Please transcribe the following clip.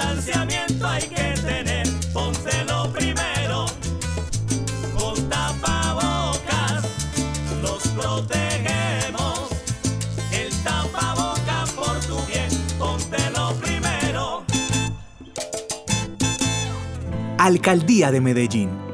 distanciamiento hay que tener, ponte lo primero, con tapabocas. Los protegemos, el tapabocas por tu bien, ponte lo primero. Alcaldía de Medellín.